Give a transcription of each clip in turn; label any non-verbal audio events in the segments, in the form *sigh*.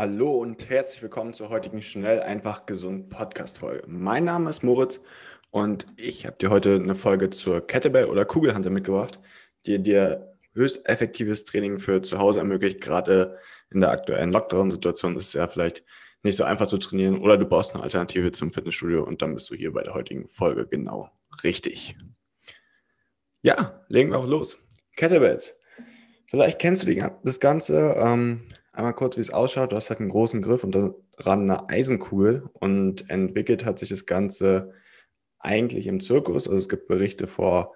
Hallo und herzlich willkommen zur heutigen Schnell, einfach, gesund Podcast-Folge. Mein Name ist Moritz und ich habe dir heute eine Folge zur Kettlebell oder Kugelhunter mitgebracht, die dir höchst effektives Training für zu Hause ermöglicht. Gerade in der aktuellen Lockdown-Situation ist es ja vielleicht nicht so einfach zu trainieren oder du brauchst eine Alternative zum Fitnessstudio und dann bist du hier bei der heutigen Folge genau richtig. Ja, legen wir auch los. Kettlebells. Vielleicht kennst du die, das Ganze. Ähm, einmal kurz, wie es ausschaut. Du hast halt einen großen Griff und daran eine Eisenkugel und entwickelt hat sich das Ganze eigentlich im Zirkus. Also es gibt Berichte vor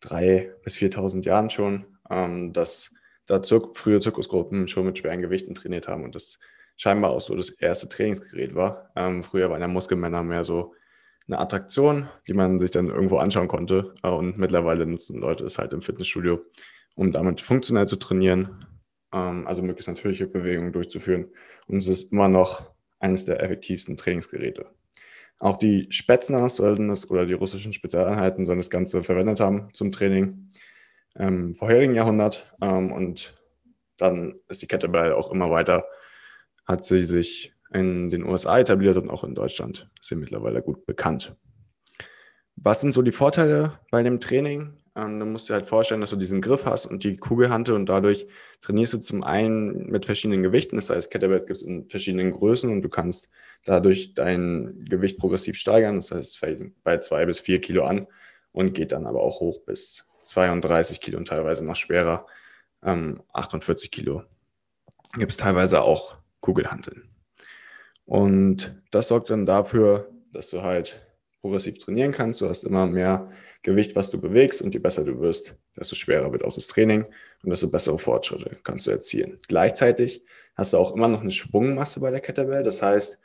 drei bis 4.000 Jahren schon, ähm, dass da Zir frühe Zirkusgruppen schon mit schweren Gewichten trainiert haben und das scheinbar auch so das erste Trainingsgerät war. Ähm, früher waren ja Muskelmänner mehr so eine Attraktion, die man sich dann irgendwo anschauen konnte. Äh, und mittlerweile nutzen Leute es halt im Fitnessstudio, um damit funktionell zu trainieren, ähm, also möglichst natürliche Bewegungen durchzuführen. Und es ist immer noch eines der effektivsten Trainingsgeräte. Auch die Spätzner sollten es oder die russischen Spezialeinheiten sollen das Ganze verwendet haben zum Training im vorherigen Jahrhundert. Ähm, und dann ist die Kettlebell auch immer weiter, hat sie sich in den USA etabliert und auch in Deutschland ist sie mittlerweile gut bekannt. Was sind so die Vorteile bei dem Training? Ähm, du musst dir halt vorstellen, dass du diesen Griff hast und die Kugelhante und dadurch trainierst du zum einen mit verschiedenen Gewichten. Das heißt, Kettlebell gibt es in verschiedenen Größen und du kannst dadurch dein Gewicht progressiv steigern. Das heißt, es fällt bei zwei bis vier Kilo an und geht dann aber auch hoch bis 32 Kilo und teilweise noch schwerer. Ähm, 48 Kilo gibt es teilweise auch Kugelhanteln. Und das sorgt dann dafür, dass du halt progressiv trainieren kannst. Du hast immer mehr Gewicht, was du bewegst und je besser du wirst, desto schwerer wird auch das Training und desto bessere Fortschritte kannst du erzielen. Gleichzeitig hast du auch immer noch eine Schwungmasse bei der Kettlebell. Das heißt,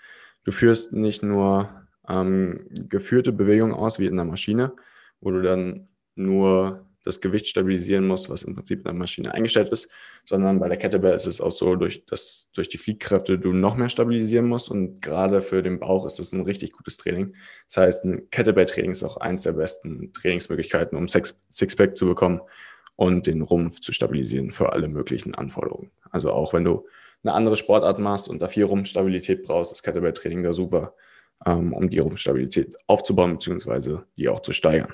du führst nicht nur ähm, geführte Bewegungen aus wie in der Maschine, wo du dann nur das Gewicht stabilisieren muss, was im Prinzip in der Maschine eingestellt ist, sondern bei der Kettlebell ist es auch so, durch, dass durch die Fliehkräfte du noch mehr stabilisieren musst und gerade für den Bauch ist das ein richtig gutes Training. Das heißt, ein Kettlebell-Training ist auch eins der besten Trainingsmöglichkeiten, um Sixpack zu bekommen und den Rumpf zu stabilisieren für alle möglichen Anforderungen. Also auch wenn du eine andere Sportart machst und da viel Rumpfstabilität brauchst, ist Kettlebell-Training da super, ähm, um die Rumpfstabilität aufzubauen bzw. die auch zu steigern.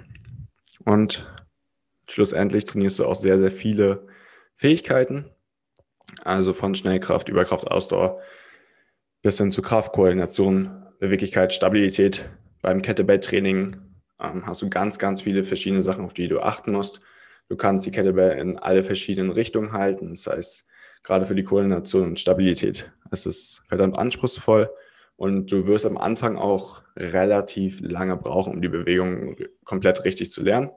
Und schlussendlich trainierst du auch sehr, sehr viele Fähigkeiten. Also von Schnellkraft, Überkraft, Ausdauer bis hin zu Kraft, Koordination, Beweglichkeit, Stabilität. Beim Kettlebell-Training ähm, hast du ganz, ganz viele verschiedene Sachen, auf die du achten musst. Du kannst die Kettlebell in alle verschiedenen Richtungen halten. Das heißt, gerade für die Koordination und Stabilität ist es verdammt anspruchsvoll. Und du wirst am Anfang auch relativ lange brauchen, um die Bewegung komplett richtig zu lernen.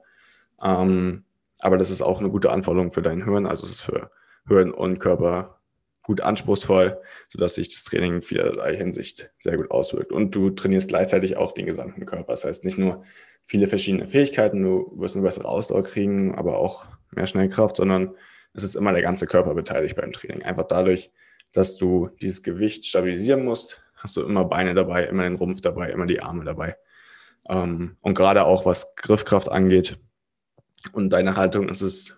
Ähm, aber das ist auch eine gute Anforderung für dein Hirn. Also es ist für Hirn und Körper gut anspruchsvoll, sodass sich das Training in vielerlei Hinsicht sehr gut auswirkt. Und du trainierst gleichzeitig auch den gesamten Körper. Das heißt nicht nur viele verschiedene Fähigkeiten, du wirst eine bessere Ausdauer kriegen, aber auch mehr Schnellkraft, sondern es ist immer der ganze Körper beteiligt beim Training. Einfach dadurch, dass du dieses Gewicht stabilisieren musst, hast du immer Beine dabei, immer den Rumpf dabei, immer die Arme dabei. Ähm, und gerade auch was Griffkraft angeht, und deine Haltung ist es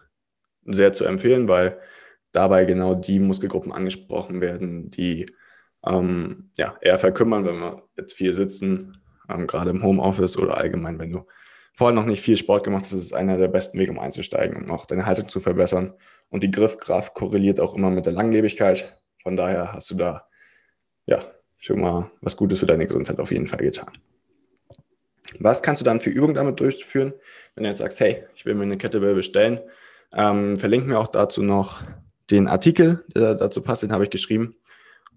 sehr zu empfehlen, weil dabei genau die Muskelgruppen angesprochen werden, die ähm, ja, eher verkümmern, wenn wir jetzt viel sitzen, ähm, gerade im Homeoffice oder allgemein, wenn du vorher noch nicht viel Sport gemacht hast, ist es einer der besten Wege, um einzusteigen, um auch deine Haltung zu verbessern. Und die Griffkraft korreliert auch immer mit der Langlebigkeit. Von daher hast du da ja schon mal was Gutes für deine Gesundheit auf jeden Fall getan. Was kannst du dann für Übungen damit durchführen? Wenn du jetzt sagst, hey, ich will mir eine Kettlebell bestellen, ähm, verlinken wir auch dazu noch den Artikel, der dazu passt, den habe ich geschrieben.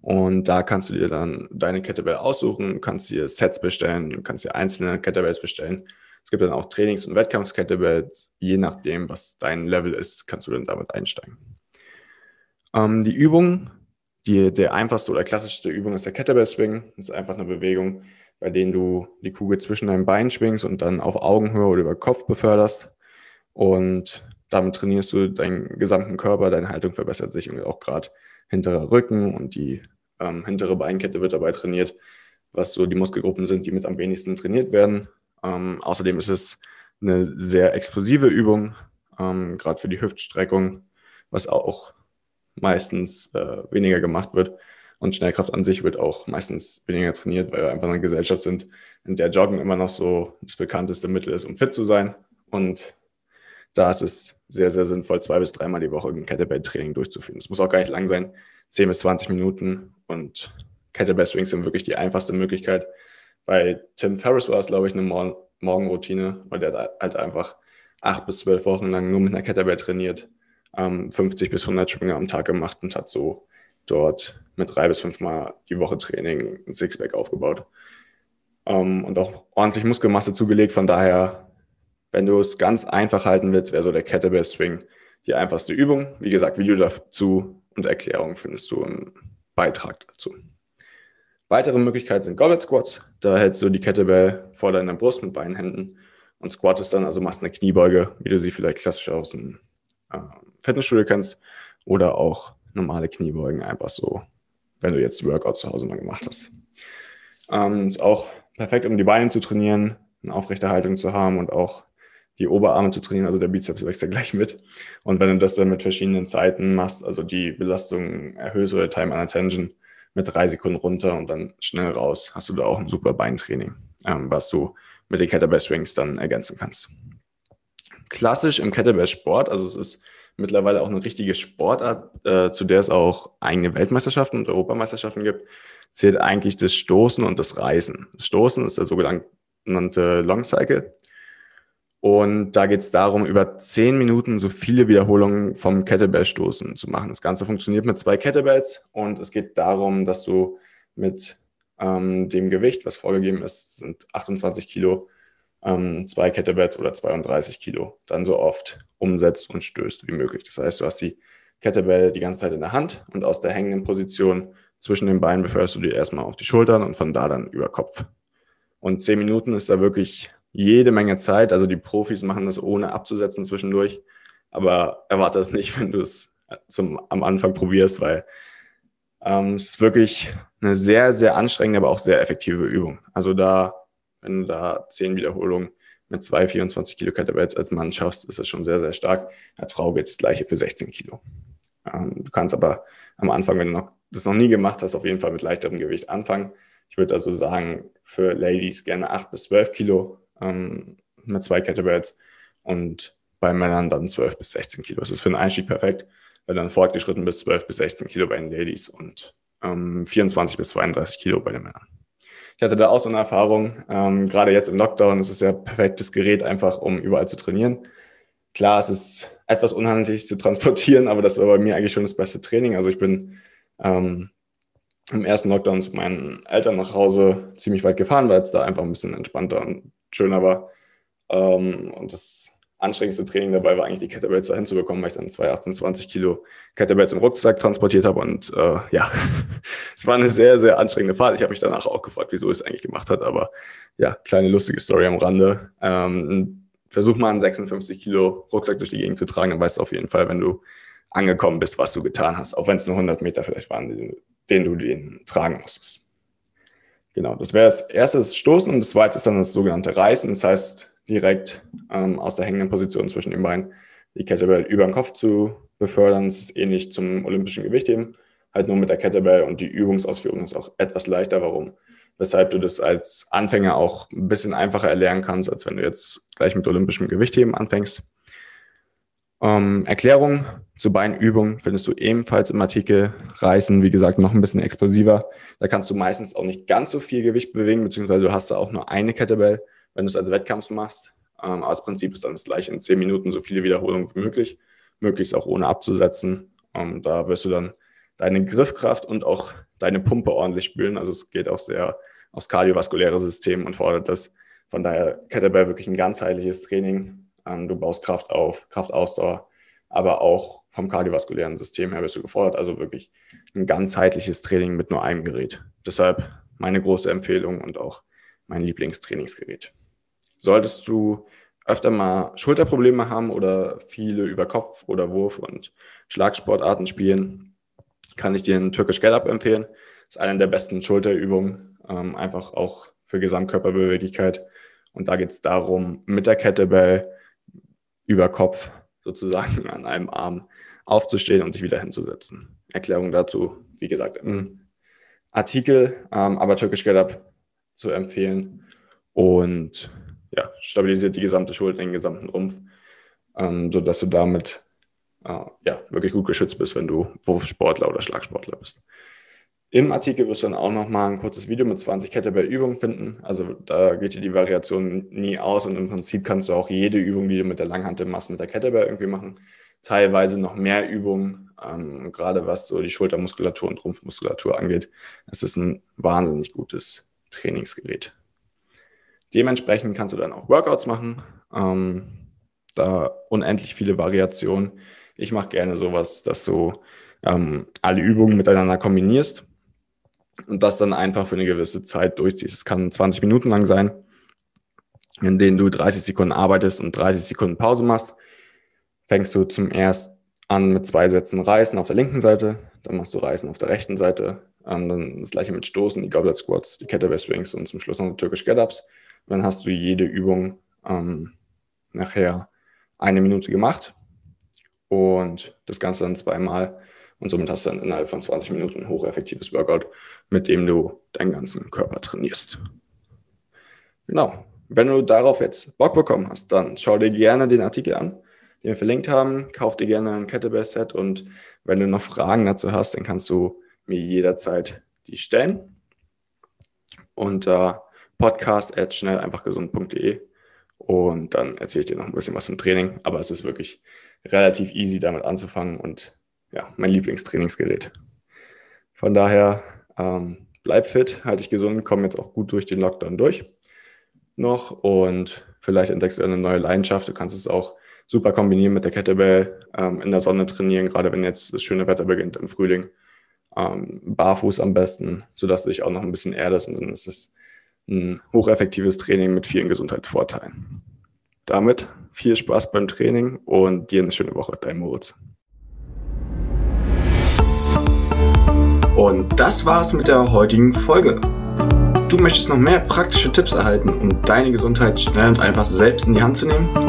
Und da kannst du dir dann deine Kettlebell aussuchen, kannst dir Sets bestellen, kannst dir einzelne Kettlebells bestellen. Es gibt dann auch Trainings- und Wettkampfs-Kettlebells. Je nachdem, was dein Level ist, kannst du dann damit einsteigen. Ähm, die Übungen, die, der einfachste oder klassischste Übung ist der Kettlebell Swing. Das ist einfach eine Bewegung, bei denen du die Kugel zwischen deinen Beinen schwingst und dann auf Augenhöhe oder über Kopf beförderst. Und damit trainierst du deinen gesamten Körper, deine Haltung verbessert sich und auch gerade hinterer Rücken und die ähm, hintere Beinkette wird dabei trainiert, was so die Muskelgruppen sind, die mit am wenigsten trainiert werden. Ähm, außerdem ist es eine sehr explosive Übung, ähm, gerade für die Hüftstreckung, was auch meistens äh, weniger gemacht wird. Und Schnellkraft an sich wird auch meistens weniger trainiert, weil wir einfach eine Gesellschaft sind, in der Joggen immer noch so das bekannteste Mittel ist, um fit zu sein. Und da ist es sehr, sehr sinnvoll, zwei bis dreimal die Woche ein Kettlebell-Training durchzuführen. Es muss auch gar nicht lang sein, 10 bis 20 Minuten. Und Kettlebell-Swings sind wirklich die einfachste Möglichkeit. Bei Tim Ferriss war es, glaube ich, eine Mor Morgenroutine, weil der halt einfach acht bis zwölf Wochen lang nur mit einer Kettlebell trainiert, ähm, 50 bis 100 Sprünge am Tag gemacht und hat so dort mit drei bis fünfmal die Woche Training ein Sixpack aufgebaut. Ähm, und auch ordentlich Muskelmasse zugelegt. Von daher wenn du es ganz einfach halten willst, wäre so der Kettlebell Swing die einfachste Übung. Wie gesagt, Video dazu und Erklärung findest du im Beitrag dazu. Weitere Möglichkeiten sind Goblet Squats. Da hältst du die Kettlebell vor deiner Brust mit beiden Händen und squattest dann, also machst eine Kniebeuge, wie du sie vielleicht klassisch aus dem äh, Fitnessstudio kennst, oder auch normale Kniebeugen, einfach so, wenn du jetzt Workout zu Hause mal gemacht hast. Ähm, ist auch perfekt, um die Beine zu trainieren, eine aufrechte Haltung zu haben und auch die Oberarme zu trainieren, also der Bizeps wächst ja gleich mit. Und wenn du das dann mit verschiedenen Zeiten machst, also die Belastung erhöhst oder Time on Attention mit drei Sekunden runter und dann schnell raus, hast du da auch ein super Beintraining, ähm, was du mit den Kettlebell Swings dann ergänzen kannst. Klassisch im Kettlebell Sport, also es ist mittlerweile auch eine richtige Sportart, äh, zu der es auch eigene Weltmeisterschaften und Europameisterschaften gibt, zählt eigentlich das Stoßen und das Reißen. Das Stoßen ist der sogenannte Long Cycle und da geht es darum, über zehn Minuten so viele Wiederholungen vom Kettlebell-Stoßen zu machen. Das Ganze funktioniert mit zwei Kettlebells und es geht darum, dass du mit ähm, dem Gewicht, was vorgegeben ist, sind 28 Kilo, ähm, zwei Kettlebells oder 32 Kilo, dann so oft umsetzt und stößt wie möglich. Das heißt, du hast die Kettlebell die ganze Zeit in der Hand und aus der hängenden Position zwischen den Beinen beförderst du die erstmal auf die Schultern und von da dann über Kopf. Und zehn Minuten ist da wirklich jede Menge Zeit. Also die Profis machen das ohne abzusetzen zwischendurch. Aber erwarte es nicht, wenn du es zum, am Anfang probierst, weil ähm, es ist wirklich eine sehr, sehr anstrengende, aber auch sehr effektive Übung. Also da, wenn du da zehn Wiederholungen mit zwei 24 Kilo Kettlebells als Mann schaffst, ist das schon sehr, sehr stark. Als Frau geht das gleiche für 16 Kilo. Ähm, du kannst aber am Anfang, wenn du noch, das noch nie gemacht hast, auf jeden Fall mit leichterem Gewicht anfangen. Ich würde also sagen, für Ladies gerne 8 bis 12 Kilo, ähm, mit zwei Kettlebells und bei Männern dann 12 bis 16 Kilo. Das ist für den Einstieg perfekt, weil dann fortgeschritten bis 12 bis 16 Kilo bei den Ladies und ähm, 24 bis 32 Kilo bei den Männern. Ich hatte da auch so eine Erfahrung, ähm, gerade jetzt im Lockdown ist es ja perfektes Gerät, einfach um überall zu trainieren. Klar, es ist etwas unhandlich zu transportieren, aber das war bei mir eigentlich schon das beste Training. Also ich bin ähm, im ersten Lockdown zu meinen Eltern nach Hause ziemlich weit gefahren, weil es da einfach ein bisschen entspannter und schöner war. Ähm, und das anstrengendste Training dabei war eigentlich die Kettlebells da hinzubekommen, weil ich dann 228 Kilo Kettlebells im Rucksack transportiert habe. Und äh, ja, *laughs* es war eine sehr, sehr anstrengende Fahrt. Ich habe mich danach auch gefragt, wieso es eigentlich gemacht hat. Aber ja, kleine lustige Story am Rande. Ähm, versuch mal einen 56 Kilo Rucksack durch die Gegend zu tragen, dann weißt du auf jeden Fall, wenn du angekommen bist, was du getan hast. Auch wenn es nur 100 Meter vielleicht waren, den, den du den tragen musstest. Genau, das wäre das erste Stoßen und das zweite ist dann das sogenannte Reißen. Das heißt, direkt ähm, aus der hängenden Position zwischen den Beinen die Kettlebell über den Kopf zu befördern. Das ist ähnlich zum olympischen Gewichtheben, halt nur mit der Kettlebell und die Übungsausführung ist auch etwas leichter. Warum? Weshalb du das als Anfänger auch ein bisschen einfacher erlernen kannst, als wenn du jetzt gleich mit olympischem Gewichtheben anfängst. Ähm, Erklärung zu Beinübungen findest du ebenfalls im Artikel. Reißen, wie gesagt, noch ein bisschen explosiver. Da kannst du meistens auch nicht ganz so viel Gewicht bewegen, beziehungsweise du hast da auch nur eine Kettlebell, wenn du es als Wettkampf machst. Ähm, aber das Prinzip ist dann das gleiche in zehn Minuten so viele Wiederholungen wie möglich, möglichst auch ohne abzusetzen. Ähm, da wirst du dann deine Griffkraft und auch deine Pumpe ordentlich spüren. Also es geht auch sehr aufs kardiovaskuläre System und fordert das. Von daher Kettlebell wirklich ein ganzheitliches Training, ähm, du baust Kraft auf, Kraftausdauer, aber auch vom kardiovaskulären System her bist du gefordert. Also wirklich ein ganzheitliches Training mit nur einem Gerät. Deshalb meine große Empfehlung und auch mein Lieblingstrainingsgerät. Solltest du öfter mal Schulterprobleme haben oder viele über Kopf oder Wurf und Schlagsportarten spielen, kann ich dir einen Turkish Get Up empfehlen. Das ist eine der besten Schulterübungen, ähm, einfach auch für Gesamtkörperbeweglichkeit. Und da geht es darum, mit der Kettlebell über Kopf sozusagen an einem Arm aufzustehen und dich wieder hinzusetzen. Erklärung dazu, wie gesagt, im Artikel, ähm, aber Turkish Get Up zu empfehlen. Und ja, stabilisiert die gesamte Schulter, den gesamten Rumpf, ähm, sodass du damit äh, ja, wirklich gut geschützt bist, wenn du Wurfsportler oder Schlagsportler bist. Im Artikel wirst du dann auch nochmal ein kurzes Video mit 20 Kettlebell-Übungen finden. Also da geht dir die Variation nie aus und im Prinzip kannst du auch jede Übung, die du mit der Langhantel machst, mit der Kettlebell irgendwie machen. Teilweise noch mehr Übungen, ähm, gerade was so die Schultermuskulatur und Rumpfmuskulatur angeht. Es ist ein wahnsinnig gutes Trainingsgerät. Dementsprechend kannst du dann auch Workouts machen. Ähm, da unendlich viele Variationen. Ich mache gerne sowas, dass du ähm, alle Übungen miteinander kombinierst und das dann einfach für eine gewisse Zeit durchziehst. Es kann 20 Minuten lang sein, in denen du 30 Sekunden arbeitest und 30 Sekunden Pause machst. Fängst du zum ersten an mit zwei Sätzen Reißen auf der linken Seite, dann machst du Reißen auf der rechten Seite, ähm, dann das gleiche mit Stoßen, die Goblet Squats, die Kettlebell Swings und zum Schluss noch die Turkish Get-Ups. Und dann hast du jede Übung ähm, nachher eine Minute gemacht und das Ganze dann zweimal. Und somit hast du dann innerhalb von 20 Minuten ein hocheffektives Workout, mit dem du deinen ganzen Körper trainierst. Genau. Wenn du darauf jetzt Bock bekommen hast, dann schau dir gerne den Artikel an, den wir verlinkt haben. Kauf dir gerne ein Kettlebell-Set und wenn du noch Fragen dazu hast, dann kannst du mir jederzeit die stellen. Unter podcast at schnelleinfachgesund.de und dann erzähle ich dir noch ein bisschen was zum Training. Aber es ist wirklich relativ easy, damit anzufangen und ja, mein Lieblingstrainingsgerät. Von daher ähm, bleib fit, halte dich gesund, komm jetzt auch gut durch den Lockdown durch noch und vielleicht entdeckst du eine neue Leidenschaft. Du kannst es auch super kombinieren mit der Kettlebell, ähm, in der Sonne trainieren, gerade wenn jetzt das schöne Wetter beginnt im Frühling. Ähm, barfuß am besten, sodass du dich auch noch ein bisschen erdest und dann ist es ein hocheffektives Training mit vielen Gesundheitsvorteilen. Damit viel Spaß beim Training und dir eine schöne Woche, dein Moritz. Und das war's mit der heutigen Folge. Du möchtest noch mehr praktische Tipps erhalten, um deine Gesundheit schnell und einfach selbst in die Hand zu nehmen?